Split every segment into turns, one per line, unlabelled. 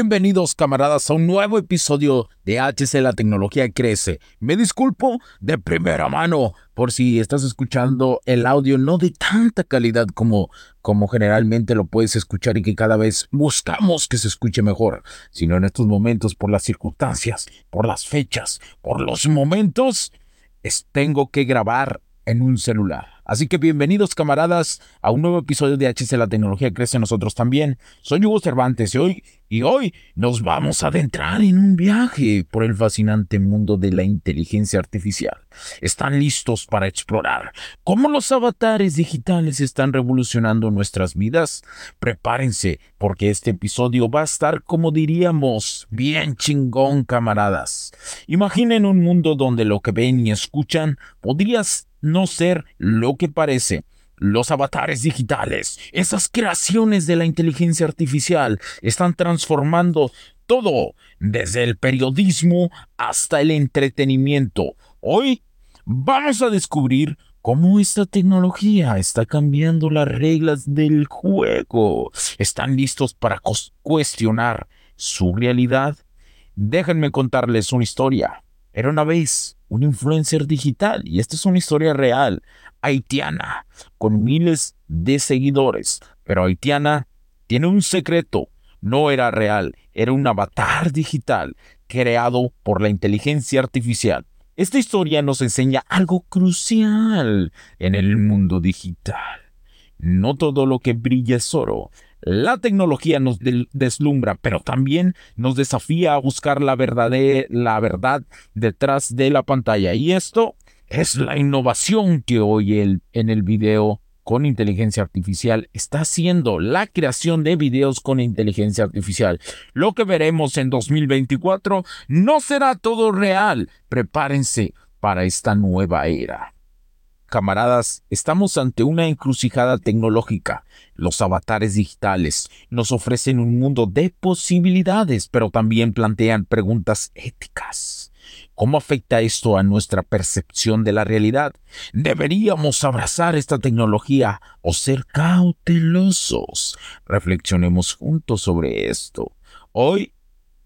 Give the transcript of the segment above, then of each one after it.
Bienvenidos camaradas a un nuevo episodio de HC La Tecnología Crece. Me disculpo de primera mano por si estás escuchando el audio no de tanta calidad como, como generalmente lo puedes escuchar y que cada vez buscamos que se escuche mejor, sino en estos momentos por las circunstancias, por las fechas, por los momentos, es, tengo que grabar en un celular. Así que bienvenidos camaradas a un nuevo episodio de HC La Tecnología Crece Nosotros también. Soy Hugo Cervantes y hoy, y hoy nos vamos a adentrar en un viaje por el fascinante mundo de la inteligencia artificial. ¿Están listos para explorar cómo los avatares digitales están revolucionando nuestras vidas? Prepárense porque este episodio va a estar como diríamos, bien chingón camaradas. Imaginen un mundo donde lo que ven y escuchan podrías no ser lo que parece. Los avatares digitales, esas creaciones de la inteligencia artificial, están transformando todo, desde el periodismo hasta el entretenimiento. Hoy vamos a descubrir cómo esta tecnología está cambiando las reglas del juego. ¿Están listos para cuestionar su realidad? Déjenme contarles una historia. Era una vez un influencer digital, y esta es una historia real, haitiana, con miles de seguidores, pero haitiana tiene un secreto, no era real, era un avatar digital creado por la inteligencia artificial. Esta historia nos enseña algo crucial en el mundo digital. No todo lo que brilla es oro. La tecnología nos deslumbra, pero también nos desafía a buscar la, verdad detrás de la pantalla. Y esto es la innovación que hoy en el video con inteligencia artificial está haciendo la creación de videos con inteligencia artificial. Lo que veremos en 2024 no será todo real. Prepárense para esta nueva era. Camaradas, estamos ante una encrucijada tecnológica. Los avatares digitales nos ofrecen un mundo de posibilidades, pero también plantean preguntas éticas. ¿Cómo afecta esto a nuestra percepción de la realidad? ¿Deberíamos abrazar esta tecnología o ser cautelosos? Reflexionemos juntos sobre esto. Hoy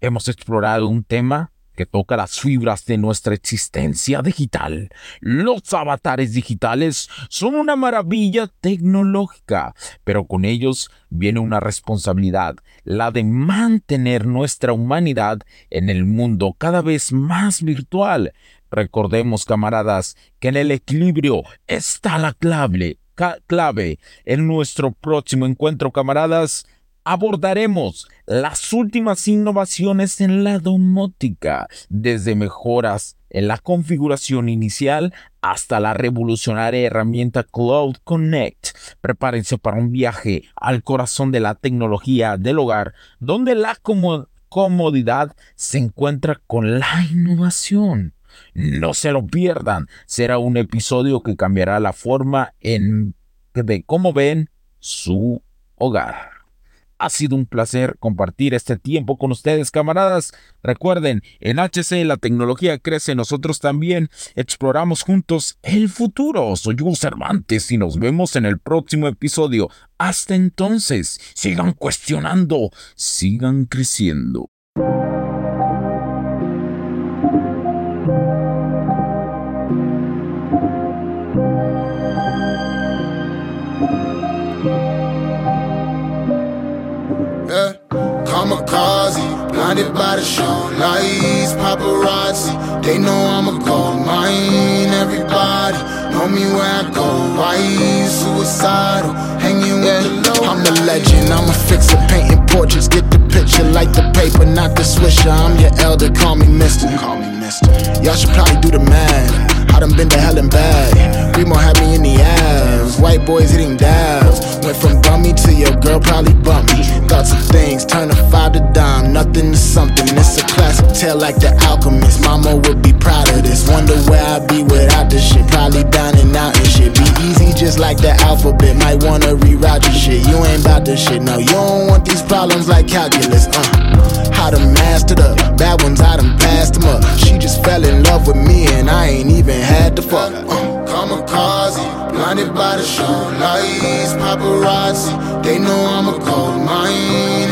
hemos explorado un tema toca las fibras de nuestra existencia digital. Los avatares digitales son una maravilla tecnológica, pero con ellos viene una responsabilidad, la de mantener nuestra humanidad en el mundo cada vez más virtual. Recordemos, camaradas, que en el equilibrio está la clave, clave. En nuestro próximo encuentro, camaradas, abordaremos las últimas innovaciones en la domótica, desde mejoras en la configuración inicial hasta la revolucionaria herramienta Cloud Connect. Prepárense para un viaje al corazón de la tecnología del hogar, donde la comodidad se encuentra con la innovación. No se lo pierdan, será un episodio que cambiará la forma en de cómo ven su hogar. Ha sido un placer compartir este tiempo con ustedes, camaradas. Recuerden, en HC la tecnología crece, nosotros también exploramos juntos el futuro. Soy Hugo Cervantes y nos vemos en el próximo episodio. Hasta entonces, sigan cuestionando, sigan creciendo.
Kamikaze, blinded by the show lights, paparazzi. They know I'm a gold mine. Everybody know me where I go. Why suicidal? Hanging with the low. I'm a legend. I'm a fixer, painting portraits. Get the picture, like the paper, not the swisher. I'm your elder. Call me Mister. Call me Mister. Y'all should probably do the math. I done been to hell and back. Remo had me in the ass. White boys hitting dabs. Went from bummy to your girl probably bump me. Of things, turn a five to dime. Nothing to something. It's a classic tale like the alchemist. Mama would be proud of this. Wonder where I'd be without this shit. Probably dining out and shit. Be easy just like the alphabet. Might wanna reroute your shit. You ain't about this shit. No, you don't want these problems like calculus. Uh, how to master the bad ones, I done passed them up. She just fell in love with me and I ain't even had to fuck. Uh, kamikaze, blinded by the show lights, paparazzi. They know I'm a gold mine.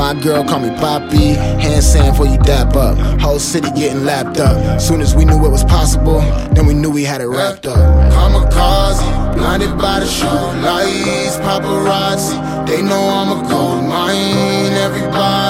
My girl call me Poppy. Hand sand for you dap up. Whole city getting lapped up. Soon as we knew it was possible, then we knew we had it wrapped up. Kamikaze, blinded by the show lights, paparazzi. They know I'm a gold mine. Everybody